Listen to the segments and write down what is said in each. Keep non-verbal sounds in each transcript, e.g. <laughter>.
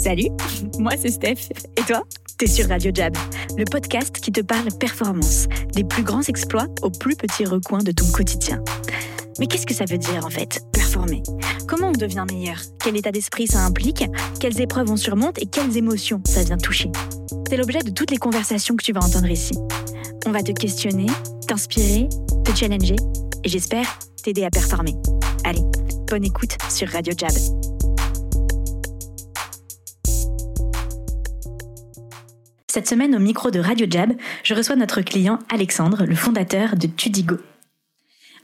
Salut, moi c'est Steph. Et toi? T'es sur Radio Jab, le podcast qui te parle performance, des plus grands exploits aux plus petits recoins de ton quotidien. Mais qu'est-ce que ça veut dire en fait, performer? Comment on devient meilleur? Quel état d'esprit ça implique? Quelles épreuves on surmonte et quelles émotions ça vient toucher? C'est l'objet de toutes les conversations que tu vas entendre ici. On va te questionner, t'inspirer, te challenger et j'espère t'aider à performer. Allez, bonne écoute sur Radio Jab. Cette semaine, au micro de Radio Jab, je reçois notre client Alexandre, le fondateur de Tudigo.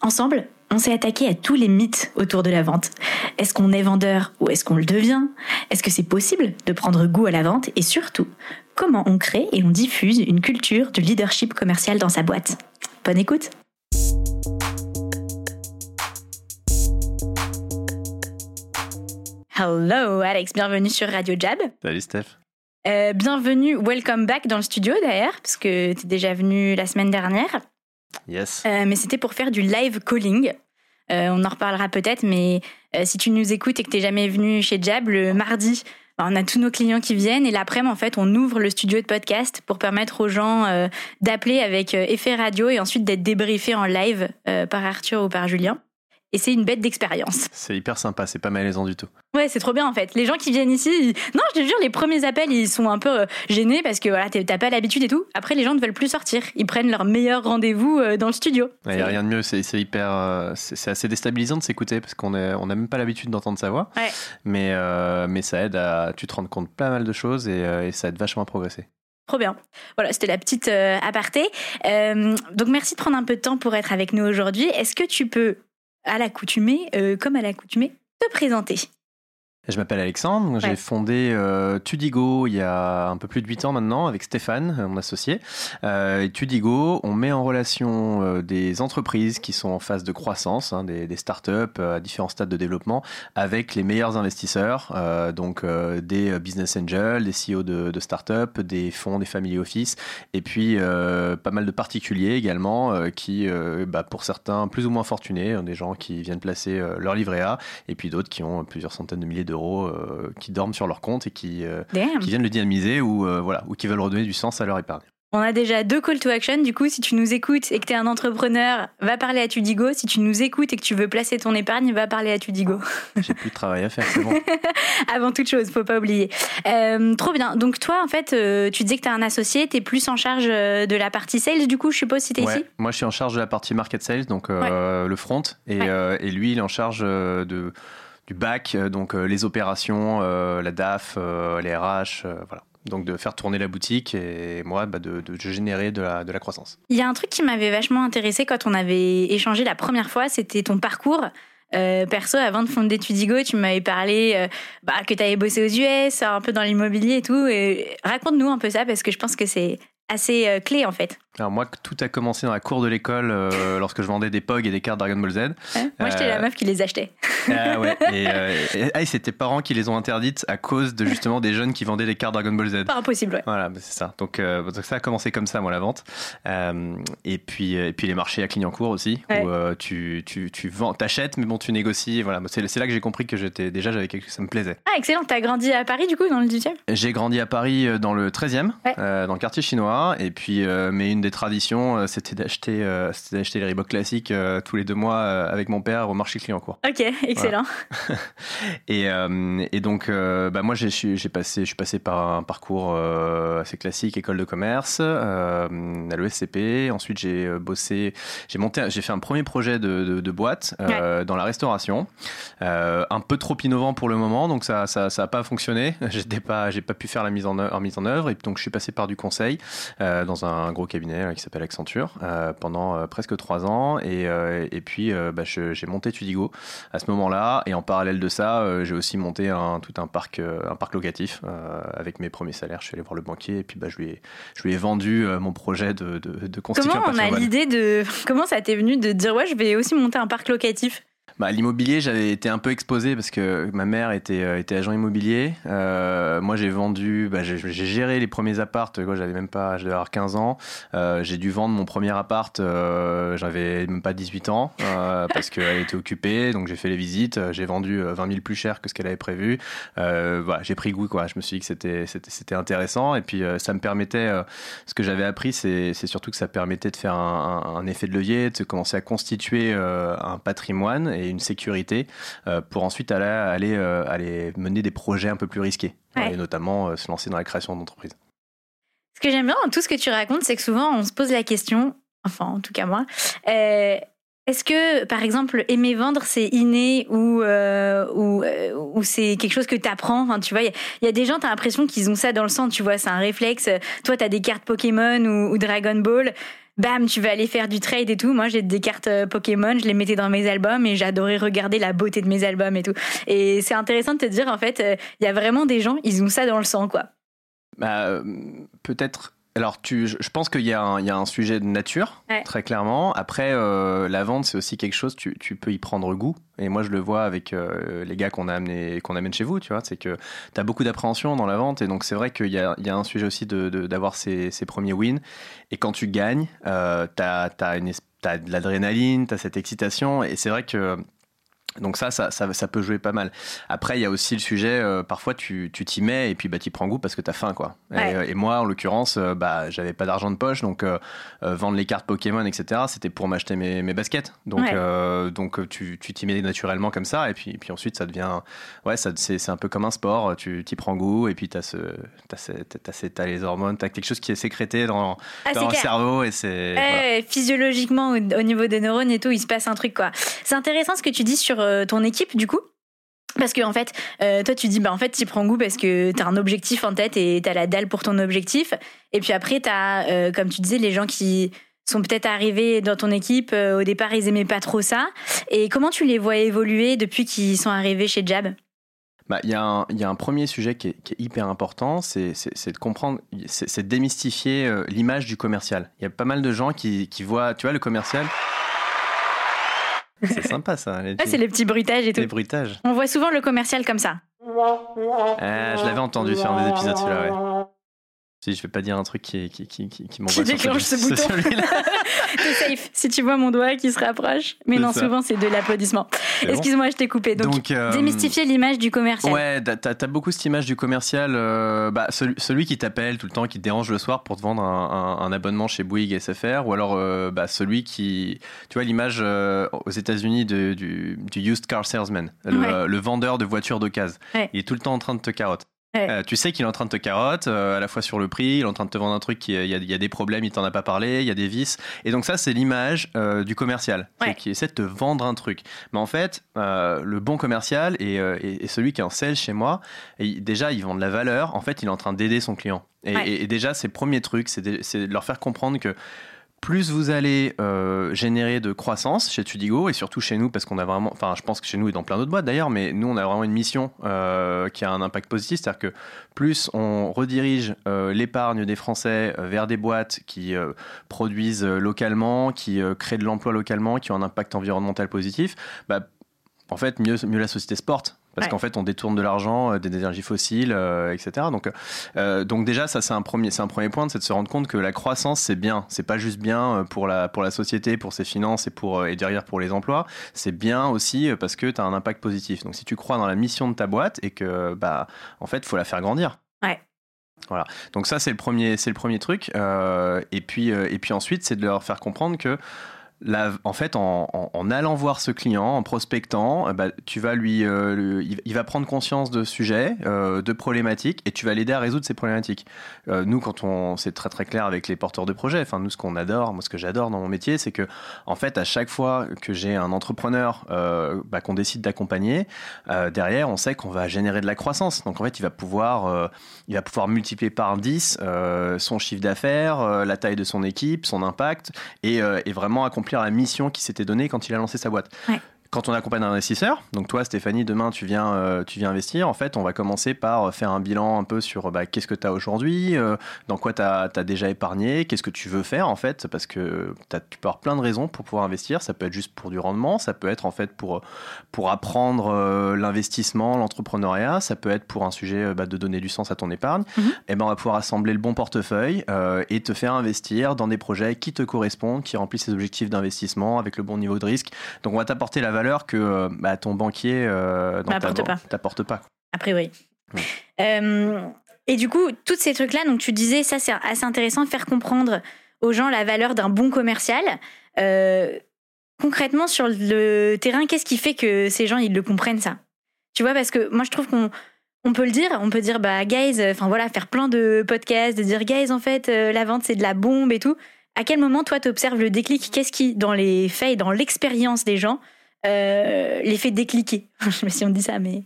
Ensemble, on s'est attaqué à tous les mythes autour de la vente. Est-ce qu'on est vendeur ou est-ce qu'on le devient? Est-ce que c'est possible de prendre goût à la vente? Et surtout, comment on crée et on diffuse une culture du leadership commercial dans sa boîte? Bonne écoute Hello Alex, bienvenue sur Radio Jab. Salut Steph. Euh, bienvenue, welcome back dans le studio d'ailleurs, parce que tu es déjà venu la semaine dernière. Yes. Euh, mais c'était pour faire du live calling. Euh, on en reparlera peut-être, mais si tu nous écoutes et que tu n'es jamais venu chez Jab, le mardi, bah, on a tous nos clients qui viennent et l'après-midi, en fait, on ouvre le studio de podcast pour permettre aux gens d'appeler avec effet radio et ensuite d'être débriefés en live par Arthur ou par Julien et c'est une bête d'expérience. C'est hyper sympa, c'est pas malaisant du tout. Ouais, c'est trop bien en fait. Les gens qui viennent ici, non, je te jure, les premiers appels, ils sont un peu euh, gênés parce que voilà, t'as pas l'habitude et tout. Après, les gens ne veulent plus sortir. Ils prennent leur meilleur rendez-vous euh, dans le studio. Il n'y a rien de mieux, c'est hyper. Euh, c'est assez déstabilisant de s'écouter parce qu'on n'a même pas l'habitude d'entendre sa voix. Ouais. Mais, mais ça aide à. Tu te rends compte pas mal de choses et, et ça aide vachement à progresser. Trop bien. Voilà, c'était la petite aparté. donc merci de prendre un peu de temps pour être avec nous aujourd'hui. Est-ce que tu peux à l'accoutumée, euh, comme à l'accoutumée, te présenter. Je m'appelle Alexandre, j'ai fondé euh, Tudigo il y a un peu plus de 8 ans maintenant avec Stéphane, mon associé. Euh, et Tudigo, on met en relation euh, des entreprises qui sont en phase de croissance, hein, des, des startups à différents stades de développement, avec les meilleurs investisseurs, donc des business angels, des CEO de, de startups, des fonds, des family office, et puis pas mal de particuliers également, qui, bah, pour certains, plus ou moins fortunés, des gens qui viennent placer leur livret A, et puis d'autres qui ont plusieurs centaines de milliers d'euros euh, qui dorment sur leur compte et qui, euh, qui viennent le dynamiser ou, euh, voilà, ou qui veulent redonner du sens à leur épargne. On a déjà deux call to action. Du coup, si tu nous écoutes et que tu es un entrepreneur, va parler à Tudigo. Si tu nous écoutes et que tu veux placer ton épargne, va parler à Tudigo. <laughs> J'ai plus de travail à faire, c'est bon. <laughs> Avant toute chose, faut pas oublier. trop bien. Donc toi, en fait, tu disais que tu es un associé, tu es plus en charge de la partie sales, du coup, je suppose, si tu es ici? Moi, je suis en charge de la partie market sales, donc le front. Et, et, lui, il est en charge de du bac, euh, donc euh, les opérations, euh, la DAF, les RH, voilà. Donc de faire tourner la boutique et moi bah, de, générer de la, croissance. Il y a un truc qui m'avait vachement intéressé quand on avait échangé la première fois, c'était ton parcours. perso, avant de fonder Tudigo, tu m'avais parlé bah, que tu avais bossé aux US, un peu dans l'immobilier et tout. Raconte-nous un peu ça parce que je pense que c'est assez clé en fait. Alors moi, tout a commencé dans la cour de l'école euh, <laughs> lorsque je vendais des POG et des cartes Dragon Ball Z. moi, j'étais la euh, meuf qui les achetait. <laughs> Ah ouais. Et, <laughs> euh, ah, et, c'est tes parents qui les ont interdites à cause de justement des jeunes qui vendaient des cartes Dragon Ball Z. Pas impossible, ouais. Voilà, bah, c'est ça. Donc, donc, ça a commencé comme ça, moi, la vente. et puis et puis les marchés à Clignancourt aussi, où tu, tu, tu vends, t'achètes, mais bon, tu négocies. Voilà, c'est là que j'ai compris que j'étais déjà j'avais quelque ça me plaisait. Ah excellent. T'as grandi à Paris du coup dans le 18e J'ai grandi à Paris dans le 13e, dans le quartier chinois. Et puis, mais une des traditions c'était d'acheter euh, d'acheter les Reebok classiques euh, tous les deux mois euh, avec mon père au marché client court. Ok, excellent. <laughs> et, et, donc, bah, moi, j'ai passé, je suis passé par un parcours assez classique, école de commerce, à l'ESCP. Ensuite, j'ai bossé, j'ai monté, j'ai fait un premier projet de, de, boîte dans la restauration, un peu trop innovant pour le moment, donc ça, ça, ça a pas fonctionné. <laughs> J'étais pas, j'ai pas pu faire la mise en, œuvre, mise en œuvre, et donc je suis passé par du conseil dans un gros cabinet qui s'appelle Accenture euh, pendant euh, presque trois ans. Et, euh, et puis, bah, j'ai monté Tudigo à ce moment-là. Et en parallèle de ça, j'ai aussi monté un, tout un parc, un parc locatif avec mes premiers salaires. Je suis allé voir le banquier et puis bah, je, lui ai, je lui ai vendu mon projet de, de, Comment on a l'idée de. <laughs> Comment ça t'est venu de dire, ouais, je vais aussi monter un parc locatif? Bah, L'immobilier, j'avais été un peu exposé parce que ma mère était, euh, agent immobilier. Euh, moi, j'ai vendu, bah, j'ai géré les premiers appartes. J'avais même pas, j'avais avoir 15 ans. Euh, j'ai dû vendre mon premier appart, j'avais même pas 18 ans <laughs> parce qu'elle était occupée. Donc, j'ai fait les visites. J'ai vendu 20 000 plus cher que ce qu'elle avait prévu. j'ai pris goût. Je me suis dit que c'était, c'était, intéressant. Et puis, ça me permettait, ce que j'avais appris, c'est, surtout que ça permettait de faire un, un, effet de levier, de commencer à constituer un patrimoine. Et une sécurité euh, pour ensuite aller, aller, euh, aller, mener des projets un peu plus risqués, et notamment euh, se lancer dans la création d'entreprises. Ce que j'aime bien dans tout ce que tu racontes, c'est que souvent on se pose la question, enfin en tout cas moi, est-ce que, par exemple, aimer vendre, c'est inné ou, ou, ou c'est quelque chose que tu apprends enfin, Tu vois, il y, a des gens, tu as l'impression qu'ils ont ça dans le sang, tu vois, c'est un réflexe. Toi, tu as des cartes Pokémon ou, ou Dragon Ball bam, tu vas aller faire du trade et tout. Moi, j'ai des cartes euh, Pokémon, je les mettais dans mes albums et j'adorais regarder la beauté de mes albums et tout. Et c'est intéressant de te dire, en fait, euh, il y a vraiment des gens, ils ont ça dans le sang, quoi. Bah, euh, peut-être alors, tu, je pense qu'il y, a un sujet de nature, très clairement. Après, euh, la vente, c'est aussi quelque chose, tu, peux y prendre goût. Et moi, je le vois avec euh, les gars qu'on qu'on amène chez vous, tu vois. C'est que tu as beaucoup d'appréhension dans la vente. Et donc, c'est vrai qu'il y, a, un sujet aussi d'avoir de, ces, ces, premiers wins. Et quand tu gagnes, euh, tu as, as, de l'adrénaline, tu as cette excitation. Et c'est vrai que donc ça ça, ça, peut jouer pas mal. Après, il y a aussi le sujet, euh, parfois tu t'y mets et puis bah, tu prends goût parce que tu as faim. Quoi. Euh, et, moi, en l'occurrence, euh, bah, j'avais pas d'argent de poche, donc vendre les cartes Pokémon, etc., c'était pour m'acheter mes, mes, baskets. Donc, donc tu t'y mets naturellement comme ça, et puis, puis ensuite ça devient... Ouais, c'est un peu comme un sport, tu t'y prends goût, et puis tu as, ce, as, as, les hormones, tu as quelque chose qui est sécrété dans, ah, dans le cerveau. et c'est Physiologiquement, au, au niveau des neurones et tout, il se passe un truc. quoi. C'est intéressant ce que tu dis sur euh, ton équipe du coup? Parce que en fait, euh, toi tu dis bah en fait tu prends goût parce que tu as un objectif en tête et tu as la dalle pour ton objectif. Et puis après tu as euh, comme tu disais les gens qui sont peut-être arrivés dans ton équipe au départ ils aimaient pas trop ça. Et comment tu les vois évoluer depuis qu'ils sont arrivés chez Jab? Bah, il y, y, a un premier sujet qui est, qui est hyper important, c'est de comprendre, c'est de démystifier l'image du commercial. Il y a pas mal de gens qui, qui voient, tu vois, le commercial. C'est sympa ça. c'est les petits bruitages et tout. Les bruitages. On voit souvent le commercial comme ça. Euh, je l'avais entendu sur un des épisodes celui-là, ouais. Si je vais pas dire un truc qui, qui, qui, qui, qui m'envoie déclenche ce, <laughs> bouton. <laughs> T'es safe. Si tu vois mon doigt qui se rapproche. Mais non, souvent c'est de l'applaudissement. Excuse-moi, je t'ai coupé. Donc, euh, démystifier l'image du commercial. Ouais, t'as as beaucoup cette image du commercial. Euh, bah, celui, qui t'appelle tout le temps, qui te dérange le soir pour te vendre un, un, abonnement chez Bouygues SFR, ou alors euh, bah, celui qui, tu vois, l'image aux États-Unis du, du, used car salesman, le, vendeur de voitures d'occasion. Il est tout le temps en train de te carotte. Euh, tu sais qu'il est en train de te carotte, euh, à la fois sur le prix, il est en train de te vendre un truc, qui, il, y a, y a des problèmes, il t'en a pas parlé, il y a des vices. Et donc ça, c'est l'image euh, du commercial, qui essaie de te vendre un truc. Mais en fait, le bon commercial et, celui qui est en sales chez moi, et déjà, ils vendent de la valeur. En fait, il est en train d'aider son client. Et, et, déjà, c'est le premier truc, c'est de leur faire comprendre que plus vous allez euh, générer de croissance chez Tudigo et surtout chez nous parce qu'on a vraiment, enfin je pense que chez nous et dans plein d'autres boîtes d'ailleurs, mais nous on a vraiment une mission euh, qui a un impact positif, c'est-à-dire que plus on redirige euh, l'épargne des Français vers des boîtes qui produisent localement, qui créent de l'emploi localement, qui ont un impact environnemental positif, bah, en fait mieux, mieux la société se porte parce qu'en fait on détourne de l'argent euh, des énergies fossiles, euh, etc. Donc, euh, donc déjà ça c'est un premier, c'est un premier point, c'est de se rendre compte que la croissance c'est bien, c'est pas juste bien pour la pour la société, pour ses finances et pour et derrière pour les emplois, c'est bien aussi parce que tu as un impact positif. Donc si tu crois dans la mission de ta boîte et que bah en fait faut la faire grandir. Ouais. Voilà. Donc ça c'est le premier, c'est le premier truc. et puis et puis ensuite c'est de leur faire comprendre que en fait, en, allant voir ce client, en prospectant, euh, bah, tu vas lui, euh, il va prendre conscience de sujets, euh, de problématiques, et tu vas l'aider à résoudre ces problématiques. nous, quand on, c'est très très clair avec les porteurs de projets. Nous, ce qu'on adore, moi, ce que j'adore dans mon métier, c'est que, en fait, à chaque fois que j'ai un entrepreneur bah, qu'on décide d'accompagner, derrière, on sait qu'on va générer de la croissance. Donc, en fait, il va pouvoir, il va pouvoir multiplier par 10 son chiffre d'affaires, la taille de son équipe, son impact, et, et vraiment accompagner la mission qui s'était donnée quand il a lancé sa boîte. Quand on accompagne un investisseur, donc toi Stéphanie, demain tu viens, euh, tu viens investir, en fait on va commencer par faire un bilan un peu sur bah, qu'est-ce que tu as aujourd'hui, euh, dans quoi tu as, déjà épargné, qu'est-ce que tu veux faire en fait, parce que tu peux avoir plein de raisons pour pouvoir investir, ça peut être juste pour du rendement, ça peut être en fait pour, pour apprendre euh, l'investissement, l'entrepreneuriat, ça peut être pour un sujet bah, de donner du sens à ton épargne, mhm. et eh ben on va pouvoir assembler le bon portefeuille et te faire investir dans des projets qui te correspondent, qui remplissent tes objectifs d'investissement avec le bon niveau de risque. Donc on va t'apporter la valeur que euh, bah, ton banquier euh, t'apporte pas. A priori. Euh, et du coup, tous ces trucs-là, donc tu disais, ça c'est assez intéressant, faire comprendre aux gens la valeur d'un bon commercial. concrètement, sur le terrain, qu'est-ce qui fait que ces gens, ils le comprennent ça? Tu vois, parce que moi, je trouve qu'on on peut le dire, on peut dire, bah, guys, enfin voilà, faire plein de podcasts, de dire, guys, en fait, la vente, c'est de la bombe et tout. À quel moment, toi, tu observes le déclic? Qu'est-ce qui, dans les faits et dans l'expérience des gens, euh, les fait décliquer <laughs> Je sais pas si on dit ça, mais.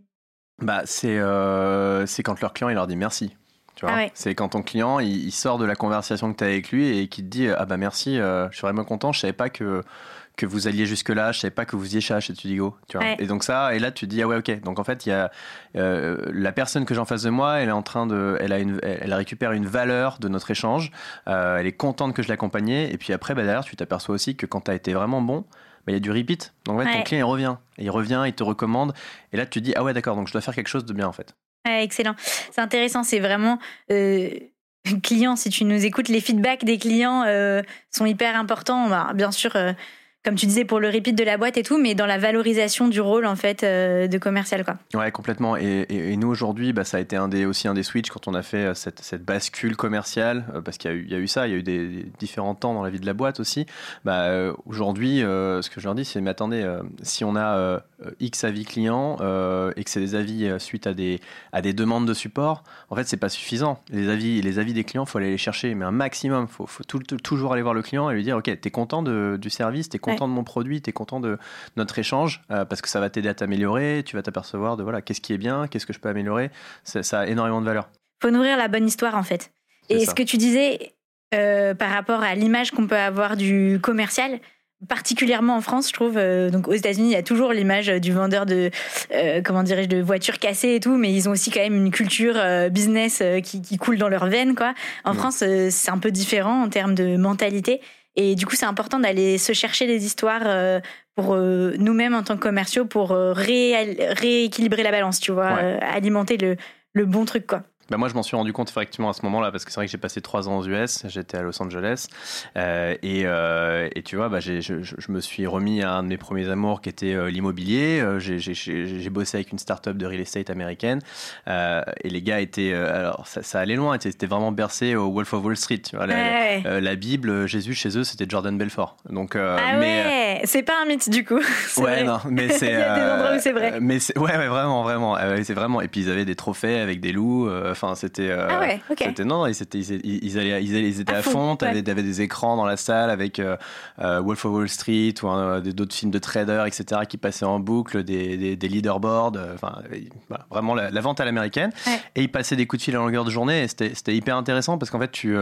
Bah, c'est euh, quand leur client il leur dit merci. Ah C'est quand ton client il, sort de la conversation que tu as avec lui et qui te dit Ah bah merci, euh, je suis vraiment content, je savais pas que que vous alliez jusque là, je savais pas que vous y chez Tudigo, tu vois. Et donc ça, et là tu dis ah ouais ok. Donc en fait il y a euh, la personne que j'ai en face de moi, elle est en train de, elle a une, elle récupère une valeur de notre échange. Euh, elle est contente que je l'accompagnais. Et puis après bah, derrière tu t'aperçois aussi que quand tu as été vraiment bon, bah, il y a du repeat. Donc en fait ton client il revient, il revient, il te recommande. Et là tu te dis ah ouais d'accord donc je dois faire quelque chose de bien en fait. excellent. C'est intéressant. C'est vraiment euh, <laughs> client. Si tu nous écoutes, les feedbacks des clients euh, sont hyper importants. Bah, bien sûr comme tu disais, pour le repeat de la boîte et tout, mais dans la valorisation du rôle en fait euh, de commercial. Quoi. Ouais, complètement. Et, nous aujourd'hui, bah, ça a été aussi un des switches quand on a fait euh, cette, bascule commerciale, euh, parce qu'il y, a eu ça, il y a eu des, différents temps dans la vie de la boîte aussi. Bah, aujourd'hui, ce que je leur dis, c'est mais attendez, si on a X avis clients et que c'est des avis suite à des, demandes de support, en fait, c'est pas suffisant. Les avis, des clients, faut aller les chercher, mais un maximum. Faut, faut toujours aller voir le client et lui dire, ok, t'es content du service, t'es content de mon produit, tu es content de notre échange, euh, parce que ça va t'aider à t'améliorer, tu vas t'apercevoir de voilà, qu'est-ce qui est bien, qu'est-ce que je peux améliorer. Ça, a énormément de valeur. faut nourrir la bonne histoire, en fait. Et ce que tu disais euh, par rapport à l'image qu'on peut avoir du commercial, particulièrement en France, je trouve. Euh, donc aux États-Unis, il y a toujours l'image du vendeur de comment dirais-je de voitures cassées et tout, mais ils ont aussi quand même une culture business qui, coule dans leurs veines, quoi. En mm. France, c'est un peu différent en termes de mentalité. Et du coup, c'est important d'aller se chercher des histoires euh, pour euh, nous-mêmes en tant que commerciaux pour euh, rééquilibrer la balance, tu vois, alimenter le, le bon truc, quoi. Bah moi, je m'en suis rendu compte effectivement à ce moment-là parce que c'est vrai que j'ai passé trois ans aux US, j'étais à Los Angeles euh, et, euh, et, tu vois, bah, je, je, je, me suis remis à un de mes premiers amours qui était euh, l'immobilier. J'ai bossé avec une start-up de real estate américaine et les gars étaient, alors ça, ça, allait loin, c'était vraiment bercé au Wolf of Wall Street. Tu vois, la, la, Bible, Jésus chez eux, c'était Jordan Belfort. Donc, ah mais, ouais, c'est pas un mythe du coup. <laughs> Ouais, non, mais <laughs> c'est. Il y a des endroits où c'est vrai. Mais ouais, ouais, vraiment, vraiment, c'est vraiment. Et puis ils avaient des trophées avec des loups. Enfin, c'était. Euh, ah ouais, ok. non, ils, étaient, ils, allaient, ils, étaient à, fond. Tu avais, des écrans dans la salle avec euh, euh, Wolf of Wall Street ou d'autres films de traders, etc., qui passaient en boucle, des, des, leaderboards. Enfin, vraiment la, vente à l'américaine. Et ils passaient des coups de fil à longueur de journée. C'était hyper intéressant parce qu'en fait, tu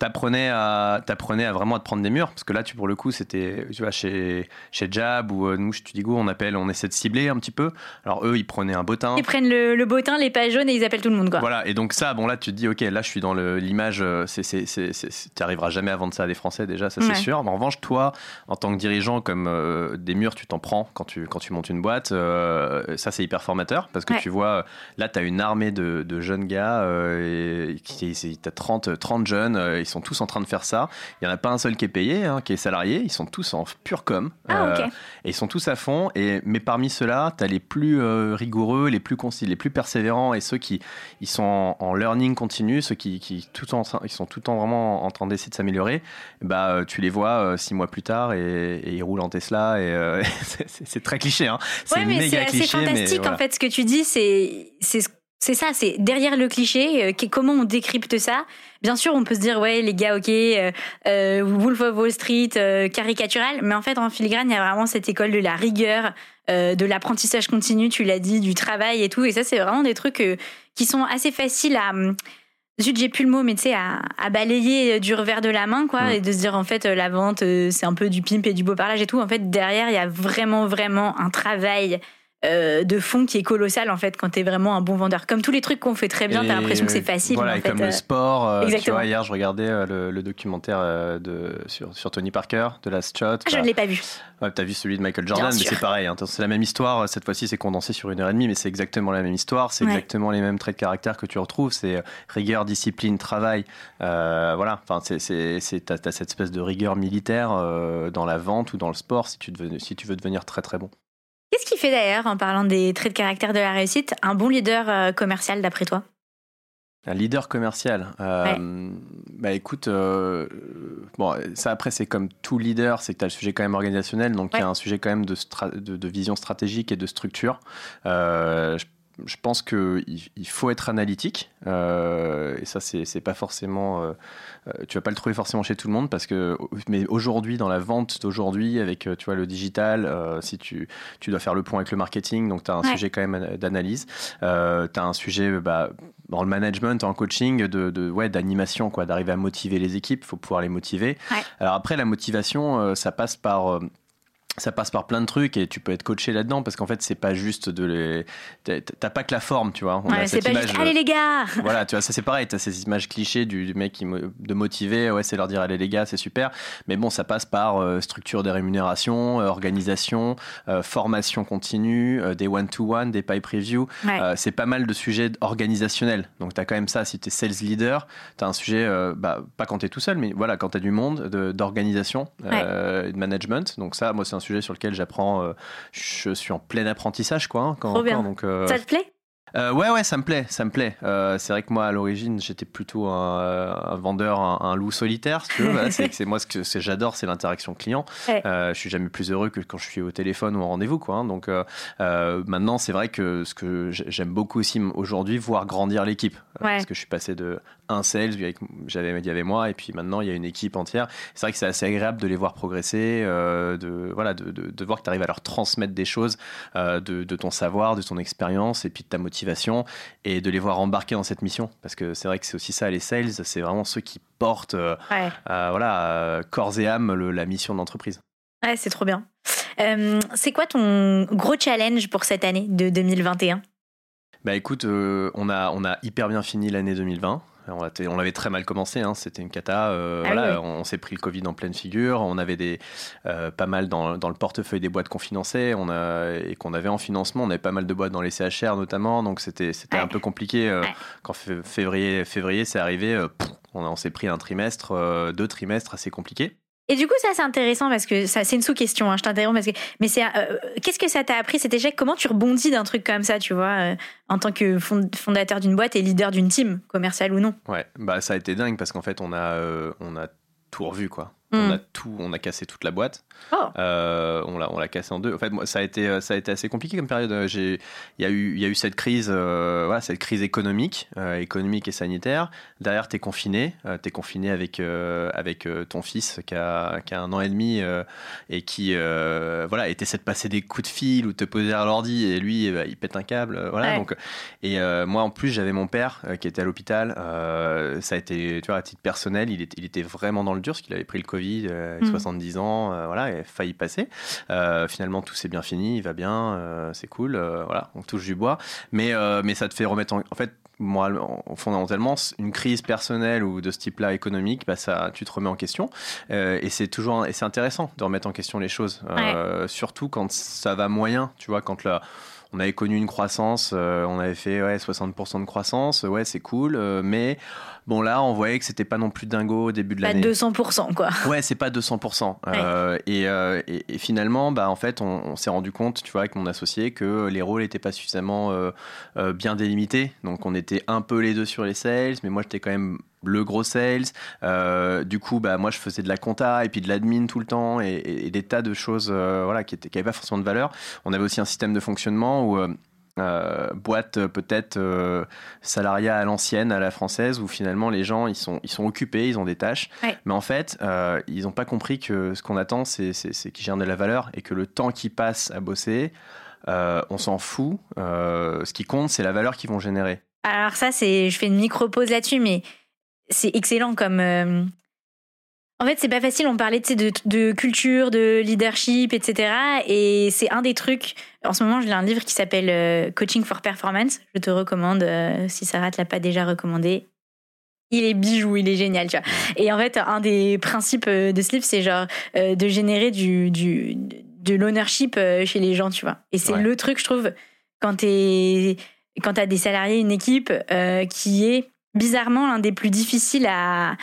t'apprenais à t'apprenais à vraiment à te prendre des murs parce que là tu pour le coup c'était tu vois chez chez Jab ou euh, nous chez Tudigo on appelle on essaie de cibler un petit peu. Alors eux ils prenaient un bottin. Ils prennent le, le bottin les pages jaunes et ils appellent tout le monde quoi. Voilà et donc ça bon là tu te dis ok là je suis dans l'image euh, c'est tu arriveras jamais à vendre ça à des Français déjà ça c'est sûr. Mais en revanche toi en tant que dirigeant comme euh, des murs tu t'en prends quand tu quand tu montes une boîte ça c'est hyper formateur parce que tu vois là tu as une armée de, de jeunes gars et qui t'as 30 30 jeunes ils sont tous en train de faire ça. Il n'y en a pas un seul qui est payé, hein, qui est salarié. Ils sont tous en pure com. Ah, euh, et ils sont tous à fond. Et, mais parmi ceux-là, tu as les plus euh, rigoureux, les plus concis, les plus persévérants et ceux qui ils sont en, learning continu, ceux qui, qui tout en, ils sont tout le temps vraiment en train d'essayer de s'améliorer. Bah, euh, tu les vois six mois plus tard et, ils roulent en Tesla. Et <laughs> c'est très cliché. Hein. C'est mais c'est fantastique en fait. Ce que tu dis, c'est c'est ça, c'est derrière le cliché, comment on décrypte ça? Bien sûr, on peut se dire, ouais, les gars, ok, euh, euh, Wolf of Wall Street, euh, caricatural, mais en fait, en filigrane, il y a vraiment cette école de la rigueur, de l'apprentissage continu, tu l'as dit, du travail et tout. Et ça, c'est vraiment des trucs qui sont assez faciles à zut, j'ai plus le mot, mais tu sais, à, balayer du revers de la main, quoi, et de se dire, en fait, la vente, c'est un peu du pimp et du beau parlage et tout. En fait, derrière, il y a vraiment, vraiment un travail euh, de fond qui est colossal en fait quand tu es vraiment un bon vendeur. Comme tous les trucs qu'on fait très bien, tu as l'impression que c'est facile. Voilà, comme le euh, sport. Euh, tu vois, hier, je regardais le, documentaire de, sur, sur, Tony Parker, de Last Shot. Ah, je ne l'ai pas vu. Ouais, tu as vu celui de Michael Jordan, mais c'est pareil. Hein. c'est la même histoire. Cette fois-ci, c'est condensé sur une heure et demie, mais c'est exactement la même histoire. C'est exactement les mêmes traits de caractère que tu retrouves. C'est rigueur, discipline, travail. voilà. Enfin, c'est, tu as, cette espèce de rigueur militaire dans la vente ou dans le sport si tu, si tu veux devenir très très bon. Qu'est-ce qui fait d'ailleurs, en parlant des traits de caractère de la réussite, un bon leader euh, commercial d'après toi? Un leader commercial. Euh, bah écoute, euh, bon, ça après c'est comme tout leader, c'est que tu as le sujet quand même organisationnel, donc il y a un sujet quand même de, de, vision stratégique et de structure. je je pense qu'il il faut être analytique. Euh, et ça, c'est pas forcément. Euh, euh, tu vas pas le trouver forcément chez tout le monde parce que. Mais aujourd'hui, dans la vente d'aujourd'hui, avec tu vois, le digital, si tu, tu dois faire le point avec le marketing, donc tu as un sujet quand même d'analyse. tu as un sujet bah, dans le management, en coaching, de, de ouais, d'animation, quoi, d'arriver à motiver les équipes. Il faut pouvoir les motiver. Alors après, la motivation, ça passe par ça passe par plein de trucs et tu peux être coaché là-dedans parce qu'en fait c'est pas juste de les t'as pas que la forme tu vois. C'est pas juste allez les gars! <laughs> voilà tu vois ça c'est pareil. T'as ces images clichés du, mec qui de motiver ouais c'est leur dire allez les gars c'est super. Mais bon ça passe par euh, structure des rémunérations euh, organisation euh, formation continue des one to one des pipe review c'est pas mal de sujets organisationnels. Donc t'as quand même ça si t'es sales leader t'as un sujet bah, pas quand t'es tout seul mais voilà quand t'as du monde d'organisation de management. Donc ça moi c'est un sujet sur lequel j'apprends. Euh, je suis en plein apprentissage, quoi. Hein, quand, bien. donc, euh, Ça te plaît? Euh, ouais, ouais, ça me plaît, ça me plaît. Euh, c'est vrai que moi, à l'origine, j'étais plutôt un, vendeur, un, loup solitaire, si tu veux. <laughs> c'est moi ce que j'adore, c'est l'interaction client. Euh, je suis jamais plus heureux que quand je suis au téléphone ou en rendez-vous, quoi. Hein. Donc maintenant, c'est vrai que ce que j'aime beaucoup aussi aujourd'hui, voir grandir l'équipe, parce que je suis passé de un sales, j'avais il y avait moi, et puis maintenant il y a une équipe entière. C'est vrai que c'est assez agréable de les voir progresser, de voilà, de, de, de, voir que tu arrives à leur transmettre des choses, de, de ton savoir, de ton expérience, et puis de ta motivation et de les voir embarquer dans cette mission. Parce que c'est vrai que c'est aussi ça, les sales, c'est vraiment ceux qui portent euh, voilà, corps et âme la mission de l'entreprise. Ouais, c'est trop bien. Euh, c'est quoi ton gros challenge pour cette année de 2021 bah écoute, euh, on, a, on a hyper bien fini l'année 2020. On l'avait très mal commencé, hein. c'était une cata. Euh, ah voilà, On, s'est pris le Covid en pleine figure. On avait des, euh, pas mal dans, le portefeuille des boîtes qu'on finançait on a, et qu'on avait en financement. On avait pas mal de boîtes dans les CHR notamment, donc c'était un peu compliqué. Euh, quand février, février c'est arrivé, on, on s'est pris un trimestre, deux trimestres assez compliqués. Et du coup, ça, c'est intéressant parce que c'est une sous-question. Hein, je t'interromps parce que, mais c'est, euh, qu'est-ce que ça t'a appris cet échec? Comment tu rebondis d'un truc comme ça, tu vois, euh, en tant que fondateur d'une boîte et leader d'une team, commerciale ou non? Ouais, bah ça a été dingue parce qu'en fait, on a, euh, on a tout revu, quoi. On hmm. a tout, on a cassé toute la boîte. Oh. Euh, on l'a, on l'a cassé en deux. En fait, moi, ça a été, euh, ça a été assez compliqué comme période. Euh, j'ai, il y a eu, il y a eu cette crise, voilà, cette crise économique, économique et sanitaire. Derrière, t'es confiné, t'es confiné avec, avec ton fils qui a, qui a un an et demi et qui, voilà, et t'essaies de passer des coups de fil ou te poser à l'ordi et lui, bah, il pète un câble, voilà. Donc, et moi, en plus, j'avais mon père qui était à l'hôpital. ça a été, tu vois, à titre personnel, il était, il était vraiment dans le dur parce qu'il avait pris le Covid 70 euh, mm. ans, euh, voilà, il a failli passer. Euh, finalement, tout s'est bien fini, il va bien, c'est cool, voilà, on touche du bois. Mais, mais ça te fait remettre en, en fait, moi, fondamentalement, une crise personnelle ou de ce type-là économique, bah ça, tu te remets en question. et c'est toujours, et c'est intéressant de remettre en question les choses, surtout quand ça va moyen, tu vois, quand la on avait connu une croissance, on avait fait ouais, 60% de croissance, ouais c'est cool, mais Bon, là, on voyait que c'était pas non plus dingo au début de l'année. Pas 200%, quoi. Ouais, c'est pas 200%. Euh, euh, et, finalement, bah, en fait, on, s'est rendu compte, tu vois, avec mon associé, que les rôles n'étaient pas suffisamment euh, bien délimités. Donc, on était un peu les deux sur les sales, mais moi, j'étais quand même le gros sales. du coup, bah, moi, je faisais de la compta et puis de l'admin tout le temps et, des tas de choses voilà, qui n'avaient pas forcément de valeur. On avait aussi un système de fonctionnement où euh, boîte euh, peut-être euh, salariat à l'ancienne, à la française, où finalement les gens ils sont, ils sont occupés, ils ont des tâches, mais en fait ils n'ont pas compris que ce qu'on attend c'est, qu'ils gèrent de la valeur et que le temps qu'ils passent à bosser, on s'en fout. ce qui compte c'est la valeur qu'ils vont générer. Alors ça c'est, je fais une micro pause là-dessus, mais c'est excellent comme. euh, En fait, c'est pas facile. On parlait de, de culture, de leadership, etc. Et c'est un des trucs. En ce moment, j'ai un livre qui s'appelle euh, Coaching for Performance. Je te recommande, euh, si Sarah te l'a pas déjà recommandé. Il est bijou, il est génial, tu vois. Et en fait, un des principes de ce livre, c'est genre de générer du, du, de l'ownership chez les gens, tu vois. Et c'est Ouais. le truc, je trouve, quand t'es quand t'as des salariés, une équipe qui est bizarrement l'un des plus difficiles à, à,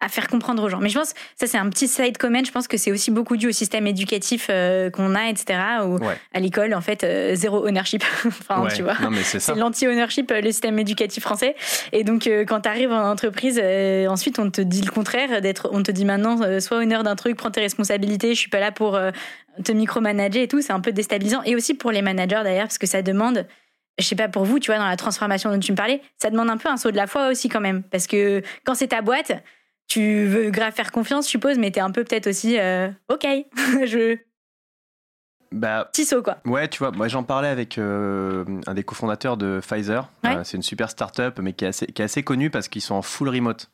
à faire comprendre aux gens. Mais je pense, ça c'est un petit side comment, je pense que c'est aussi beaucoup dû au système éducatif euh, qu'on a, etc. Où Ouais. à l'école, en fait, euh, zéro ownership. <laughs> enfin, Ouais. tu vois. C'est l'anti-ownership, euh, le système éducatif français. Et donc, euh, quand tu arrives en entreprise, ensuite, on te dit le contraire. d'être, On te dit maintenant, sois honneur d'un truc, prends tes responsabilités. Je suis pas là pour te micromanager et tout. C'est un peu déstabilisant. Et aussi pour les managers d'ailleurs, parce que ça demande, je sais pas pour vous, tu vois, dans la transformation dont tu me parlais, ça demande un peu un saut de la foi aussi quand même. Parce que quand c'est ta boîte, tu veux grave faire confiance, je suppose, mais t'es un peu peut-être aussi, euh, ok, <laughs> je Bah, saut quoi. Ouais, tu vois, moi j'en parlais avec euh, un des cofondateurs de Pfizer. Ouais. Euh, c'est une super start-up, mais qui est assez, qui est assez connue parce qu'ils sont en full remote.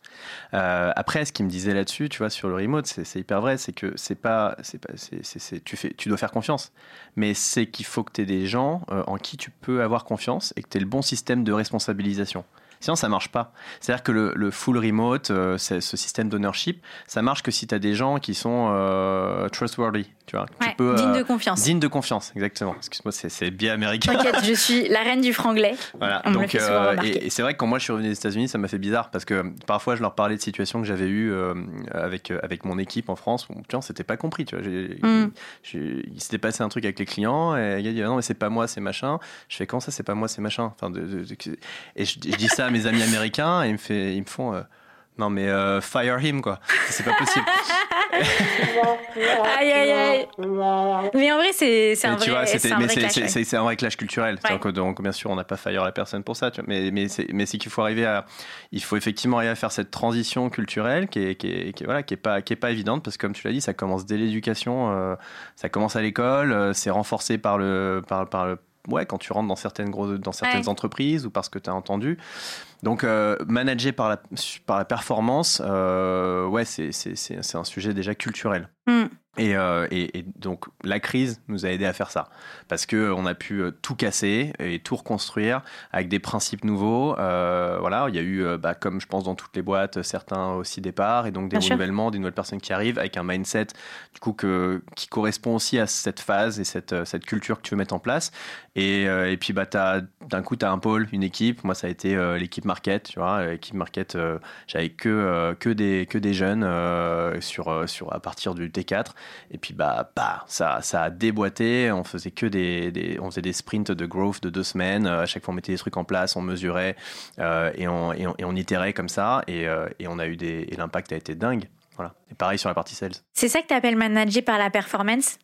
Euh, après, ce qu'il me disait là-dessus, tu vois, sur le remote, c'est hyper vrai, c'est que c'est pas, c'est pas, c'est, c'est- c'est- tu fais, tu dois faire confiance, mais c'est qu'il faut que tu aies des gens en qui tu peux avoir confiance et que tu aies le bon système de responsabilisation. Sinon, ça marche pas. C'est-à-dire que le, le full remote, euh, c'est- ce système d'ownership, ça marche que si tu as des gens qui sont euh, trustworthy, tu vois. que Ouais, tu peux, digne euh, de confiance. Digne de confiance, exactement. Excuse-moi, c'est, bien américain. T'inquiète, je suis la reine du franglais. Voilà. On Donc, euh, et, et c'est vrai que quand moi je suis revenu des États-Unis, ça m'a fait bizarre parce que parfois je leur parlais de situations que j'avais eues euh, avec, euh, avec mon équipe en France. Où, vois, c'était pas compris. Tu vois. Mm. il s'était passé un truc avec les clients et il a dit ah non, mais c'est pas moi, c'est machin. Je fais quand ça, c'est pas moi, c'est machin? Enfin, de, de- de- et je, je dis ça mes amis américains et ils me, fait, ils me font. euh, non mais euh, fire him quoi, c'est pas possible. Aïe aïe aïe. Mais en vrai, c'est un tu vrai, vois, c'est un vrai clash. c'est- ouais. c'est- c'est un vrai clash culturel. Ouais. C'est-à-dire que, donc, bien sûr, on n'a pas fire la personne pour ça. tu vois, mais, mais c'est, mais c'est qu'il faut arriver à, il faut effectivement arriver à faire cette transition culturelle qui est, qui est, qui est- voilà, qui est pas, qui est pas évidente parce que comme tu l'as dit, ça commence dès l'éducation, euh, ça commence à l'école, euh, c'est renforcé par le, par, par le, ouais, quand tu rentres dans certaines grosses, dans certaines Ouais. entreprises ou parce que tu as entendu. Donc, euh, manager par la, par la performance, euh, ouais, c'est, c'est, c'est, c'est un sujet déjà culturel. Mm. Et, euh, et- et donc la crise nous a aidé à faire ça parce que on a pu tout casser et tout reconstruire avec des principes nouveaux. Voilà, il y a eu, bah, comme je pense dans toutes les boîtes, certains aussi départs et donc des Bien sûr. renouvellements, des nouvelles personnes qui arrivent avec un mindset du coup que, qui correspond aussi à cette phase et cette, cette culture que tu veux mettre en place. Et, euh, et puis bah d'un coup tu as un pôle, une équipe. Moi ça a été euh, l'équipe market, tu vois, l'équipe market. euh, j'avais que que des que des jeunes sur sur à partir du T4 et puis bah, bah ça, ça a déboîté. On faisait que des, on faisait des sprints de growth de deux semaines. À chaque fois on mettait des trucs en place, on mesurait et, on, et, on, itérait comme ça. Et, et on a eu des et l'impact a été dingue. Voilà. Et pareil sur la partie sales. C'est ça que tu appelles manager par la performance?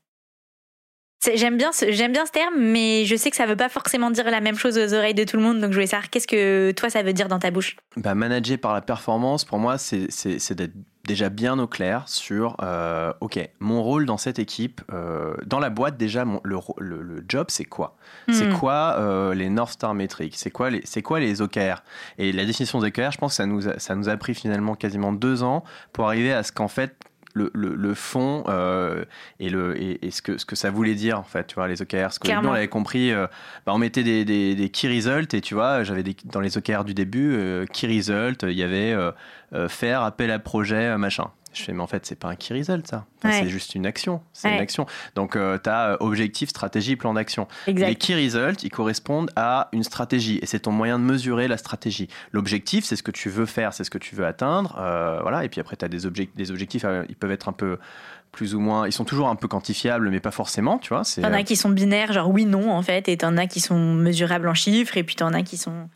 J'aime bien, ce, j'aime bien ce terme, mais je sais que ça veut pas forcément dire la même chose aux oreilles de tout le monde, donc je voulais savoir qu'est-ce que toi ça veut dire dans ta bouche? Bah, manager par la performance, pour moi, c'est c'est- c'est d'être déjà bien au clair sur, euh, ok, mon rôle dans cette équipe, euh, dans la boîte déjà, mon- le, le- le job, c'est quoi? C'est Hmm. quoi euh, les North Star Metrics? C'est quoi, les- c'est quoi les OKR Et la définition des OKR, je pense que ça nous, a, ça nous a pris finalement quasiment deux ans pour arriver à ce qu'en fait, le, le, le fond euh, et, le, et, et ce, que, ce que ça voulait dire, en fait, tu vois, les OKR. Ce que Clairement. on avait compris, euh, bah, on mettait des, des, des key results et tu vois, j'avais dans les OKR du début, euh, key result, il y avait euh, euh, faire appel à projet, euh, machin. Je fais, mais en fait, c'est pas un key result, ça. Ouais. C'est juste une action. C'est Ouais. une action. Donc, tu as objectif, stratégie, plan d'action. Les key results, ils correspondent à une stratégie et c'est ton moyen de mesurer la stratégie. L'objectif, c'est ce que tu veux faire, c'est ce que tu veux atteindre. euh, voilà. Et puis après, tu as des, objectifs des objectifs, euh, ils peuvent être un peu plus ou moins. Ils sont toujours un peu quantifiables, mais pas forcément, tu vois. T'en euh, as qui sont binaires, genre oui, non, en fait, et t'en as qui sont mesurables en chiffres, et puis t'en as qui sont.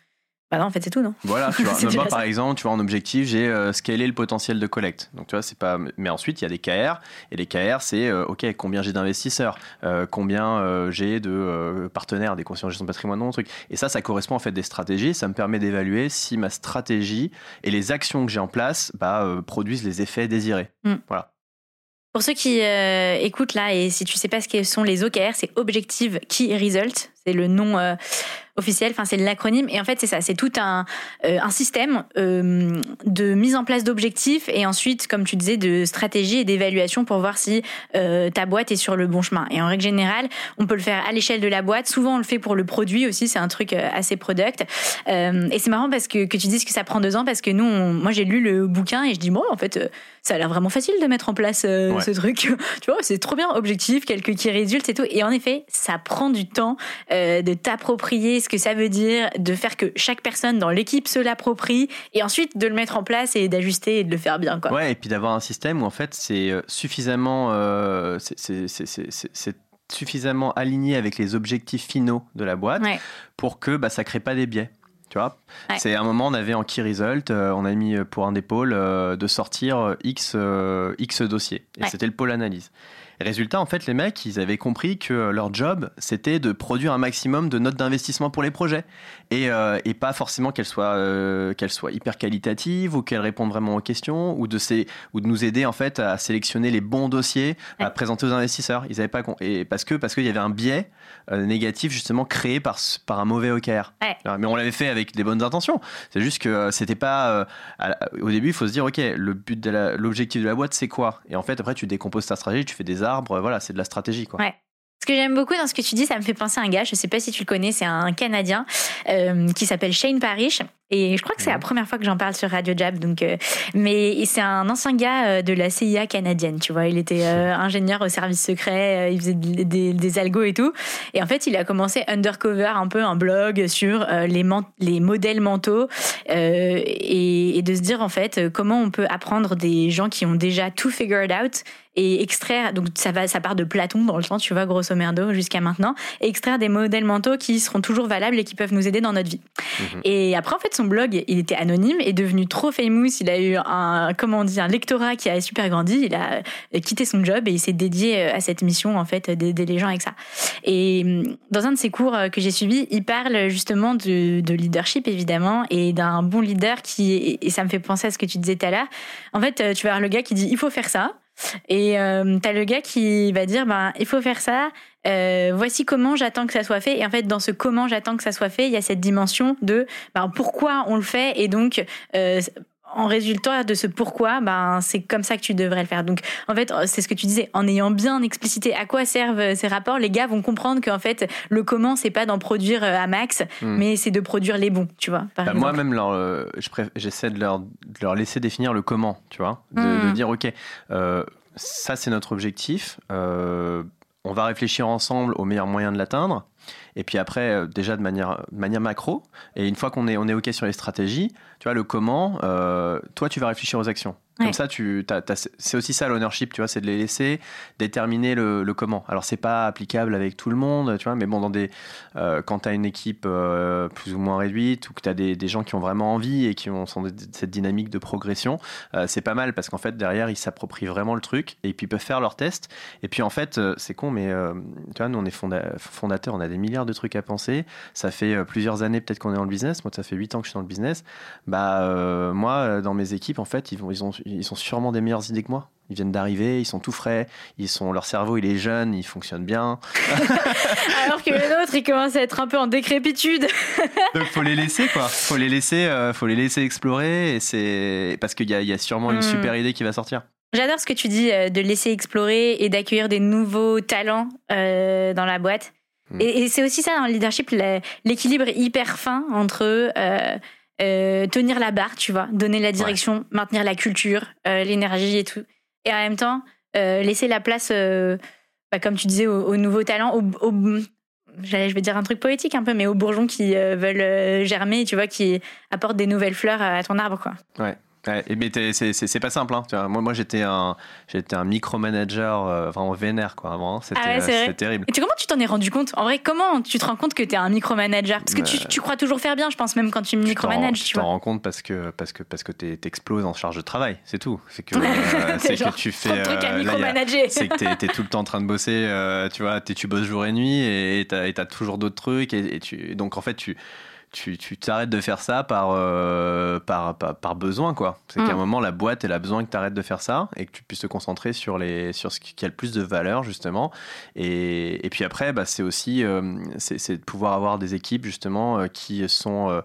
Bah non, en fait, c'est tout, non Voilà, tu <laughs> vois. Moi, par ça. exemple, tu vois, en objectif, j'ai euh, scaler le potentiel de collecte. Donc, tu vois, c'est pas. Mais ensuite, il y a des KR. Et les KR, c'est euh, OK, combien j'ai d'investisseurs, euh, combien euh, j'ai de partenaires, des conseillers en gestion de patrimoine, non, truc. Et ça, ça correspond en fait des stratégies. Ça me permet d'évaluer si ma stratégie et les actions que j'ai en place bah, produisent les effets désirés. Mm. Voilà. Pour ceux qui écoutent là, et si tu sais pas ce que sont les OKR, c'est Objective Key Result. C'est le nom euh, officiel, enfin c'est l'acronyme. Et en fait, c'est ça, c'est tout un, euh, un système euh, de mise en place d'objectifs et ensuite, comme tu disais, de stratégie et d'évaluation pour voir si ta boîte est sur le bon chemin. Et en règle générale, on peut le faire à l'échelle de la boîte. Souvent, on le fait pour le produit aussi. C'est un truc assez product. et c'est marrant parce que, que tu dises que ça prend deux ans parce que nous, moi, j'ai lu le bouquin et je dis bon, en fait, ça a l'air vraiment facile de mettre en place ce truc. <laughs> tu vois, c'est trop bien, objectif, quelques qui résultent et tout. Et en effet, ça prend du temps de t'approprier ce que ça veut dire, de faire que chaque personne dans l'équipe se l'approprie et ensuite de le mettre en place et d'ajuster et de le faire bien. Quoi. Ouais, et puis d'avoir un système où en fait c'est euh, suffisamment, euh, c'est suffisamment aligné avec les objectifs finaux de la boîte pour que bah, ça crée pas des biais. Tu vois C'est un moment, on avait en key result, euh, on a mis pour un des pôles de sortir X, X dossiers. Et c'était le pôle analyse. Résultat, en fait, les mecs, ils avaient compris que leur job, c'était de produire un maximum de notes d'investissement pour les projets. Et, euh, et pas forcément qu'elles soient, euh, qu'elles soient hyper qualitatives ou qu'elles répondent vraiment aux questions ou de, ces, ou de nous aider, en fait, à sélectionner les bons dossiers à présenter aux investisseurs. Ils avaient pas, et parce que, parce qu'il y avait un biais euh, négatif, justement, créé par, par un mauvais OKR. Mais on l'avait fait avec des bonnes intentions. C'est juste que c'était pas, au début, il faut se dire, OK, le but de l'objectif de la boîte, c'est quoi? Et en fait, après, tu décomposes ta stratégie, tu fais des arbres, voilà, c'est de la stratégie. Quoi. Ouais. Ce que j'aime beaucoup dans ce que tu dis, ça me fait penser à un gars, je sais pas si tu le connais, c'est un Canadien euh, qui s'appelle Shane Parrish. Et je crois que c'est la première fois que j'en parle sur Radio Jab. Donc, euh, mais c'est un ancien gars euh, de la CIA canadienne, tu vois. Il était ingénieur au service secret, il faisait des, des, algos et tout. Et en fait, il a commencé undercover un peu un blog sur les, les modèles mentaux et, et, de se dire en fait comment on peut apprendre des gens qui ont déjà tout figured out et extraire, donc ça va, ça part de Platon dans le temps, tu vois, grosso merdo, jusqu'à maintenant, et extraire des modèles mentaux qui seront toujours valables et qui peuvent nous aider dans notre vie. Mhm. Et après, en fait, son blog, il était anonyme, est devenu trop famous, il a eu un, comment on un lectorat qui a super grandi, il a quitté son job et il s'est dédié à cette mission, en fait, d'aider les gens avec ça. Et hum, dans un de ses cours que j'ai suivis, il parle justement de, de leadership, évidemment, et d'un bon leader qui, et ça me fait penser à ce que tu disais tout à l'heure, en fait, tu vas avoir le gars qui dit, il faut faire ça, et euh, t'as le gars qui va dire, ben, il faut faire ça. Euh, voici comment j'attends que ça soit fait. Et en fait, dans ce comment j'attends que ça soit fait, il y a cette dimension de ben, pourquoi on le fait. Et donc, euh, en résultat de ce pourquoi, ben c'est comme ça que tu devrais le faire. Donc en fait, c'est ce que tu disais, en ayant bien explicité à quoi servent ces rapports, les gars vont comprendre qu'en fait le comment c'est pas d'en produire euh, à max, hmm. mais c'est de produire les bons, tu vois. Bah, moi même, euh, j'essaie de leur, de leur laisser définir le comment, tu vois, de, hmm. dire ok, euh, ça c'est notre objectif. On va réfléchir ensemble au meilleur moyen de l'atteindre. Et puis après, déjà de manière, de macro. Et une fois qu'on est, est OK sur les stratégies, tu vois, le comment, euh, toi, tu vas réfléchir aux actions. Comme ça, tu, c'est aussi ça l'ownership, tu vois, c'est de les laisser déterminer le, le comment. Alors, c'est pas applicable avec tout le monde, tu vois, mais bon, dans des, euh, quand tu as une équipe euh, plus ou moins réduite ou que tu as des, des, gens qui ont vraiment envie et qui ont sont cette dynamique de progression, c'est pas mal parce qu'en fait, derrière, ils s'approprient vraiment le truc et puis ils peuvent faire leurs tests. Et puis, en fait, c'est con, mais tu vois, nous, on est fondateurs, on a des milliards de trucs à penser. Ça fait plusieurs années peut-être qu'on est dans le business. Moi, ça fait 8 ans que je suis dans le business bah euh, moi euh, dans mes équipes en fait ils vont ils ont ils sont sûrement des meilleures idées que moi ils viennent d'arriver, ils sont tout frais, ils sont leur cerveau il est jeune, il fonctionne bien. <laughs> Alors que le nôtre il commence à être un peu en décrépitude. <laughs> Donc faut les laisser quoi, faut les laisser, euh, faut les laisser explorer et c'est parce qu'il y a, y a sûrement une hmm. super idée qui va sortir. J'adore ce que tu dis de laisser explorer et d'accueillir des nouveaux talents dans la boîte. Hmm. Et, c'est aussi ça dans le leadership, l'équilibre hyper fin entre euh, tenir la barre, tu vois, donner la direction, maintenir la culture, euh, l'énergie et tout. Et en même temps, euh, laisser la place, bah, comme tu disais, aux, nouveaux talents, aux, j'allais, je vais dire un truc poétique un peu, mais aux bourgeons qui veulent germer, tu vois, qui apportent des nouvelles fleurs à ton arbre, quoi. Ouais. Ouais, mais c'est pas simple. Hein, moi, moi j'étais un, j'étais un micromanager euh, vraiment vénère quoi, avant. Ah c'était terrible. Et tu, comment tu t'en es rendu compte? En vrai, comment tu te rends compte que tu es un micromanager? Parce que tu, tu, crois toujours faire bien, je pense, même quand tu micromanages. Tu t'en rends compte parce que, parce que, parce que t'exploses en charge de travail, c'est tout. C'est que, <laughs> euh, c'est que tu fais. Euh, c'est que t'es <laughs> es tout le temps en train de bosser, tu vois, tu bosses jour et nuit et t'as as toujours d'autres trucs. Et, et tu, donc en fait, tu tu t'arrêtes de faire ça par, euh, par, par, besoin, quoi. C'est qu'à un mm. moment, la boîte, elle a besoin que tu arrêtes de faire ça et que tu puisses te concentrer sur, les, sur ce qui a le plus de valeur, justement. Et, et puis après, bah, c'est aussi euh, c'est de pouvoir avoir des équipes, justement, euh, qui sont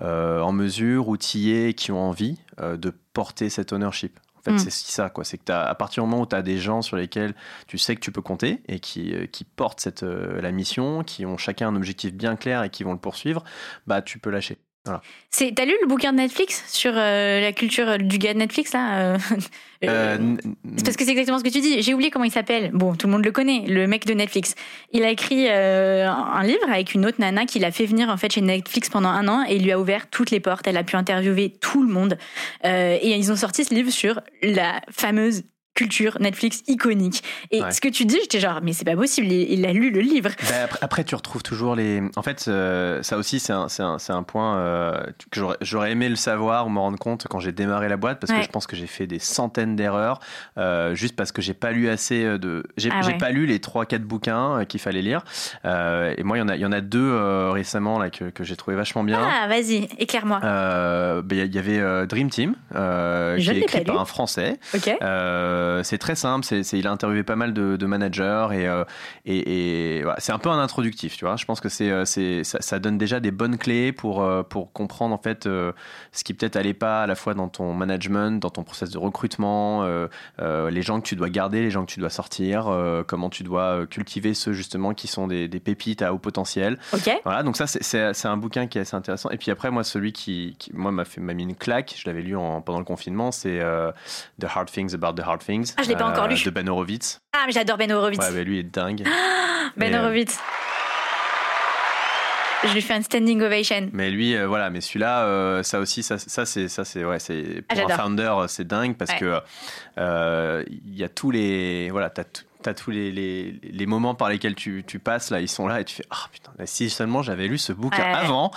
en mesure, outillées, qui ont envie de porter cet ownership. En fait, mm. c'est ça, quoi. C'est que à partir du moment où tu as des gens sur lesquels tu sais que tu peux compter et qui, euh, qui portent cette, euh, la mission, qui ont chacun un objectif bien clair et qui vont le poursuivre, bah tu peux lâcher. C'est, t'as lu le bouquin de Netflix sur euh, la culture du gars de Netflix là euh, <laughs> euh, Parce que c'est exactement ce que tu dis. J'ai oublié comment il s'appelle. Bon, tout le monde le connaît, le mec de Netflix. Il a écrit un livre avec une autre nana qui l'a fait venir en fait chez Netflix pendant un an et il lui a ouvert toutes les portes. Elle a pu interviewer tout le monde et ils ont sorti ce livre sur la fameuse culture Netflix iconique. Et ce que tu dis, j'étais genre, mais c'est pas possible, il, a lu le livre. Bah, après, tu retrouves toujours les. En fait, euh, ça aussi, c'est un, un, un, point euh, que j'aurais aimé le savoir ou me rendre compte quand j'ai démarré la boîte, parce que je pense que j'ai fait des centaines d'erreurs, euh, juste parce que j'ai pas lu assez de. J'ai ah pas lu les 3-4 bouquins qu'il fallait lire. et moi, il y, en a, y en a deux récemment là, que, que j'ai trouvé vachement bien. Ah, vas-y, éclaire-moi. Bah, il y avait Dream Team, qui est écrit par un Français. Ok. Euh, c'est très simple. C'est, il a interviewé pas mal de, managers et, euh, et, c'est un peu un introductif, tu vois. Je pense que c'est, euh, ça, donne déjà des bonnes clés pour, pour comprendre en fait ce qui peut-être allait pas à la fois dans ton management, dans ton process de recrutement, les gens que tu dois garder, les gens que tu dois sortir, comment tu dois cultiver ceux justement qui sont des, pépites à haut potentiel. Voilà, donc ça c'est, un bouquin qui est assez intéressant. Et puis après moi celui qui, moi m'a fait m'a mis une claque, je l'avais lu en, pendant le confinement, c'est The Hard Things About the Hard Things ah, je l'ai pas encore lu. Euh, de Ben Horowitz. Ah, mais j'adore Ben Horowitz. Ouais, lui est dingue. ben euh, Horowitz. Je lui fais un standing ovation. Mais lui, euh, voilà, mais celui-là, ça aussi, ça, ça c'est, ça c'est, ouais, c'est ah, pour un founder, c'est dingue parce que il y a tous les, voilà, t'as as tous les, les, les, moments par lesquels tu, tu, passes là, ils sont là et tu fais ah putain, si seulement j'avais lu ce bouquin avant.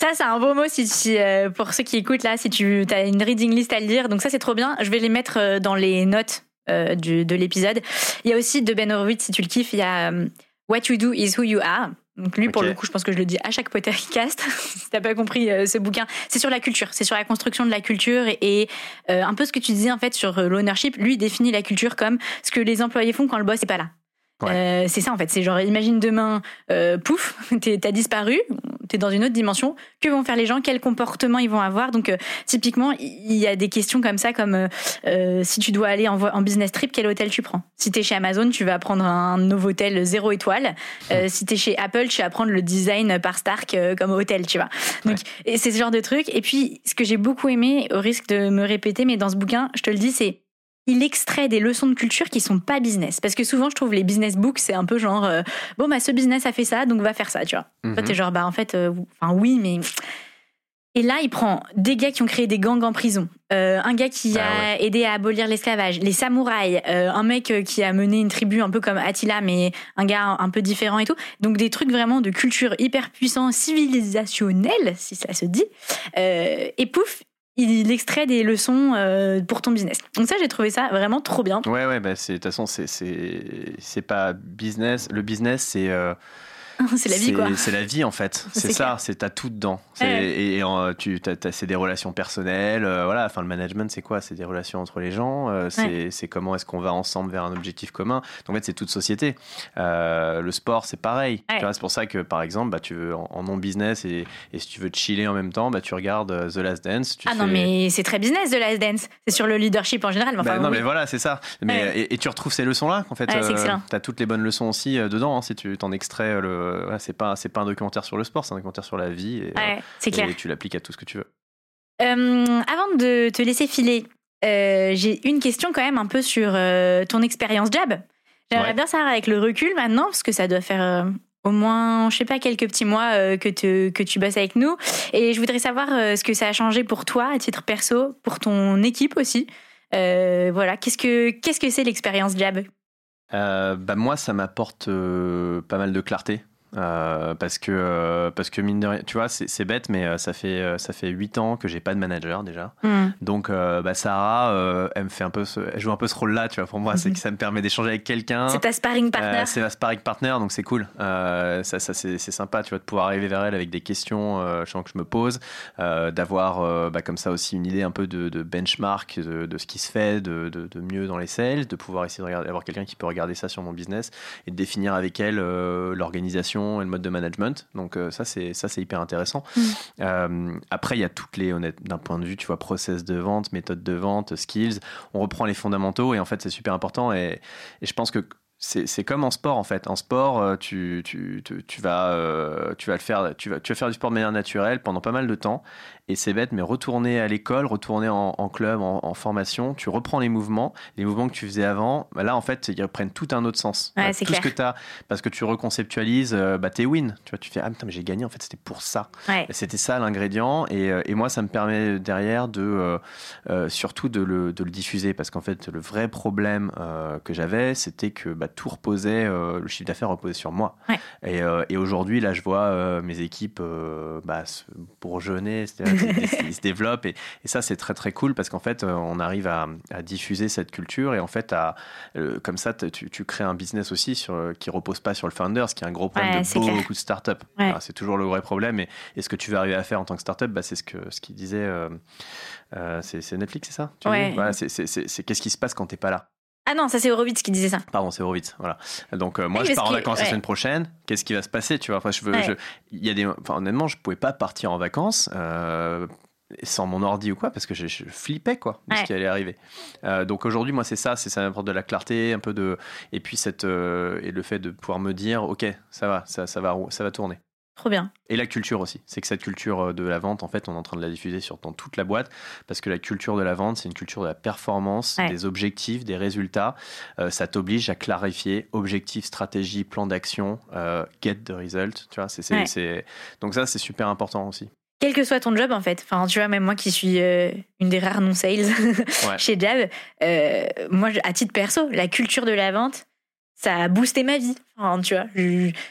Ça, c'est un beau mot si, euh, pour ceux qui écoutent là, si tu as une reading list à lire. Donc ça, c'est trop bien. Je vais les mettre euh, dans les notes euh, du, de l'épisode. Il y a aussi de Ben Horowitz, si tu le kiffes, il y a What You Do Is Who You Are. Donc lui, pour le coup, je pense que je le dis à chaque podcast. <laughs> si t'as pas compris ce bouquin, c'est sur la culture, c'est sur la construction de la culture et, un peu ce que tu disais en fait sur l'ownership. Lui définit la culture comme ce que les employés font quand le boss est pas là. Euh, c'est ça en fait, c'est genre imagine demain, euh, pouf, <laughs> t'as disparu, t'es dans une autre dimension. Que vont faire les gens? Quel comportement ils vont avoir? Donc euh, typiquement, il y a des questions comme ça, comme euh, si tu dois aller en, en, business trip, quel hôtel tu prends? Si t'es chez Amazon, tu vas prendre un nouveau hôtel zéro étoile. Euh, si t'es chez Apple, tu vas prendre le design par Stark comme hôtel, tu vois. Donc c'est ce genre de truc. Et puis ce que j'ai beaucoup aimé, au risque de me répéter, mais dans ce bouquin, je te le dis, c'est il extrait des leçons de culture qui sont pas business. Parce que souvent, je trouve les business books, c'est un peu genre, euh, bon, bah, ce business a fait ça, donc va faire ça, tu vois. Toi, mhm. t'es genre, bah, en fait, euh, enfin, oui, mais. Et là, il prend des gars qui ont créé des gangs en prison, euh, un gars qui bah a aidé à abolir l'esclavage, les samouraïs, un mec qui a mené une tribu un peu comme Attila, mais un gars un peu différent et tout. Donc des trucs vraiment de culture hyper puissant, civilisationnelle, si ça se dit. et pouf, il extrait des leçons euh, pour ton business. Donc ça, j'ai trouvé ça vraiment trop bien. Ouais, ouais, bah de toute façon, c'est pas business. Le business, c'est euh, <laughs> c'est la vie, quoi. C'est la vie, en fait. <laughs> C'est ça, c'est t'as tout dedans. Et, tu, c'est des relations personnelles. Euh, voilà, enfin, le management, c'est quoi? C'est des relations entre les gens. Euh, c'est comment est-ce qu'on va ensemble vers un objectif commun. Donc, en fait, c'est toute société. Euh, le sport, c'est pareil. C'est pour ça que, par exemple, bah, tu veux en, non-business et, si tu veux te chiller en même temps, bah, tu regardes The Last Dance. ah non, mais c'est très business, The Last Dance. C'est sur le leadership en général. Bah, non, mais voilà, c'est ça. Mais, et, tu retrouves ces leçons-là, en fait. tu as toutes les bonnes leçons aussi dedans, hein, si tu t'en extrais le euh, c'est pas c'est pas un documentaire sur le sport, c'est un documentaire sur la vie. Et, c'est clair. et tu l'appliques à tout ce que tu veux. Euh, avant de te laisser filer, euh, j'ai une question quand même un peu sur ton expérience Jab. J'aimerais bien savoir avec le recul maintenant, parce que ça doit faire au moins, je sais pas, quelques petits mois que, tu, que tu bosses avec nous. Et je voudrais savoir ce que ça a changé pour toi, à titre perso, pour ton équipe aussi. voilà, qu'est-ce que qu'est-ce que c'est l'expérience Jab? Bah moi, ça m'apporte pas mal de clarté parce que parce que mine de rien, tu vois, c'est bête, mais ça fait ça fait huit ans que j'ai pas de manager déjà. Hmm. Donc bah, Sarah, elle me fait un peu, elle joue un peu ce rôle-là, tu vois. Pour moi, c'est que ça me permet d'échanger avec quelqu'un. C'est ta sparring partner. c'est ma sparring partner, donc c'est cool. ça, ça c'est sympa, tu vois, de pouvoir arriver vers elle avec des questions, je sens que je me pose, d'avoir bah, comme ça aussi une idée un peu de, benchmark de, de, ce qui se fait de, de, mieux dans les sales, de pouvoir essayer de regarder, avoir quelqu'un qui peut regarder ça sur mon business et de définir avec elle euh, et le mode de management. Donc euh, ça c'est ça c'est hyper intéressant. Mm. Euh, après il y a toutes les honnêtes d'un point de vue tu vois process de vente, méthode de vente, skills. On reprend les fondamentaux et en fait c'est super important et, et je pense que c'est comme en sport en fait. En sport, tu, tu, tu, tu vas, tu vas le faire, tu vas, tu vas faire du sport de manière naturelle pendant pas mal de temps et c'est bête, mais retourner à l'école, retourner en, club, en, formation, tu reprends les mouvements, les mouvements que tu faisais avant, bah là, en fait, ils prennent tout un autre sens. Ouais, tout ce que tu as, parce que tu reconceptualises euh, bah, tes wins. Tu vois, tu fais, ah putain, mais j'ai gagné, en fait, c'était pour ça. C'était ça l'ingrédient. Et, euh, et, moi, ça me permet derrière de, euh, surtout de le, de le, diffuser, parce qu'en fait, le vrai problème que j'avais, c'était que bah, tout reposait, le chiffre d'affaires reposait sur moi. Et, et aujourd'hui, là, je vois mes équipes bah, bourgeonner, c'était il se <laughs> développe et, ça c'est très très cool parce qu'en fait euh, on arrive à, diffuser cette culture et en fait à, euh, comme ça tu, crées un business aussi sur, euh, qui repose pas sur le founder, ce qui est un gros problème de beaucoup de startups. c'est toujours le vrai problème. Et, ce que tu vas arriver à faire en tant que startup, bah, c'est ce que ce qu'il disait, c'est Netflix, c'est ça? C'est qu'est-ce qui se passe quand t'es pas là? Ah non, ça c'est Horowitz qui disait ça. Pardon, c'est Horowitz. Voilà. Donc euh, moi, je pars en vacances la semaine prochaine. Qu'est-ce qui va se passer, tu vois? Enfin, je veux. Il y a des. Enfin, honnêtement, je pouvais pas partir en vacances. Euh, sans mon ordi ou quoi parce que je, flippais quoi de ce qui allait arriver euh, donc aujourd'hui moi c'est ça c'est ça m'apporte de la clarté un peu de et puis cette et le fait de pouvoir me dire ok ça va ça, ça va ça va tourner Trop bien. Et la culture aussi. C'est que cette culture euh, de la vente, en fait, on est en train de la diffuser sur, dans toute la boîte parce que la culture de la vente, c'est une culture de la performance, des objectifs, des résultats. Euh, ça t'oblige à clarifier objectifs, stratégie, plan d'action, euh, get the result. Tu vois, c'est, Donc ça, c'est super important aussi. Quel que soit ton job, en fait. Enfin, tu vois, même moi qui suis une des rares non-sales <laughs> chez Jab, moi, à titre perso, la culture de la vente, ça a boosté ma vie. tu vois,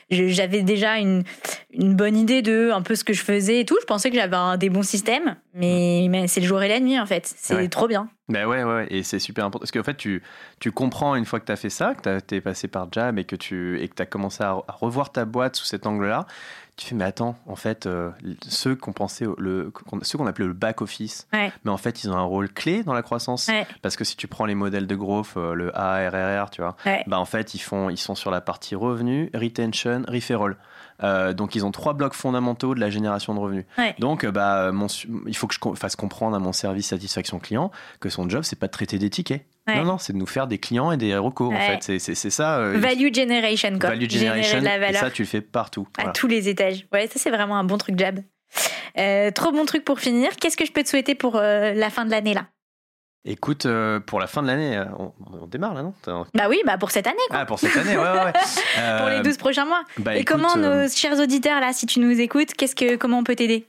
j'avais déjà une, une, bonne idée de un peu ce que je faisais et tout. Je pensais que j'avais un, des bons systèmes, mais, mais c'est le jour et la nuit en fait. C'est trop bien. Ben ouais, ouais, et c'est super important. Parce qu'en fait, tu, tu comprends une fois que tu as fait ça, que tu es passé par Jab et que tu et que as commencé à, revoir ta boîte sous cet angle-là, tu fais, mais attends, en fait, euh, ceux qu'on pensait, le, ceux qu'on appelait le back-office, mais en fait, ils ont un rôle clé dans la croissance. Parce que si tu prends les modèles de growth, euh, le ARRR, tu vois, bah en fait, ils, font, ils sont sur la partie revenu, retention, referral. Euh, donc ils ont trois blocs fondamentaux de la génération de revenus. Donc bah, il faut que je fasse comprendre à mon service satisfaction client que son job c'est pas de traiter des tickets. Non, non, c'est de nous faire des clients et des recours, en fait. C'est ça. Euh, value generation, quoi. Value generation. Et ça, tu le fais partout. À tous les étages. Ouais, ça, c'est vraiment un bon truc, Jab. Euh, trop bon truc pour finir. Qu'est-ce que je peux te souhaiter pour la fin de l'année, là? Écoute, pour la fin de l'année, on, démarre là, non? Bah oui, bah pour cette année. Quoi. Ah, pour cette année, ouais, ouais. <laughs> pour les 12 prochains mois. Bah et comment nos chers auditeurs, là, si tu nous écoutes, qu'est-ce que, comment on peut t'aider?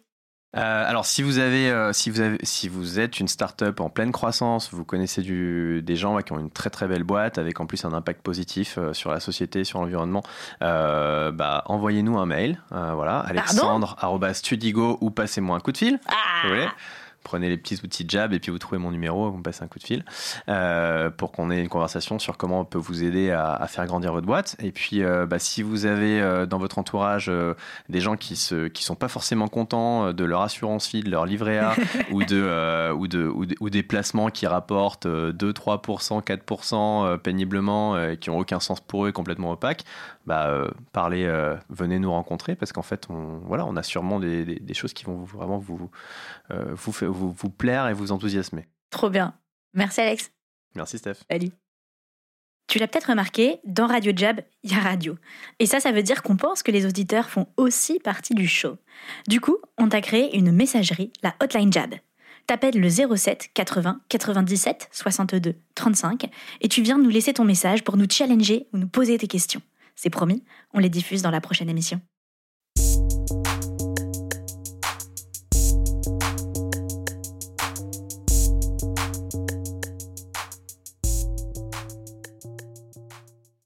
Euh, alors, si vous avez, euh, si vous avez, si vous êtes une start-up en pleine croissance, vous connaissez du, des gens qui ont une très très belle boîte avec en plus un impact positif euh, sur la société, sur l'environnement, bah, envoyez-nous un mail, voilà, alexandre@studigo ou passez-moi un coup de fil. Ah prenez les petits outils Jab et puis vous trouvez mon numéro, vous me passez un coup de fil euh, pour qu'on ait une conversation sur comment on peut vous aider à, faire grandir votre boîte. Et puis, euh, bah, si vous avez euh, dans votre entourage des gens qui ne qui sont pas forcément contents de leur assurance vie, de leur livret A <laughs> ou, de, ou, de, ou, des placements qui rapportent 2, 3%, 4% péniblement et qui n'ont aucun sens pour eux et complètement opaques, bah, parlez, venez nous rencontrer parce qu'en fait, on, voilà, on a sûrement des, des, choses qui vont vraiment vous, vous, vous, vous plaire et vous enthousiasmer. Trop bien. Merci Alex. Merci Steph. Salut. Tu l'as peut-être remarqué, dans Radio Jab, il y a radio. Et ça, ça veut dire qu'on pense que les auditeurs font aussi partie du show. Du coup, on t'a créé une messagerie, la Hotline Jab. T'appelles le 07 80 97 62 35 et tu viens nous laisser ton message pour nous challenger ou nous poser tes questions. C'est promis, on les diffuse dans la prochaine émission.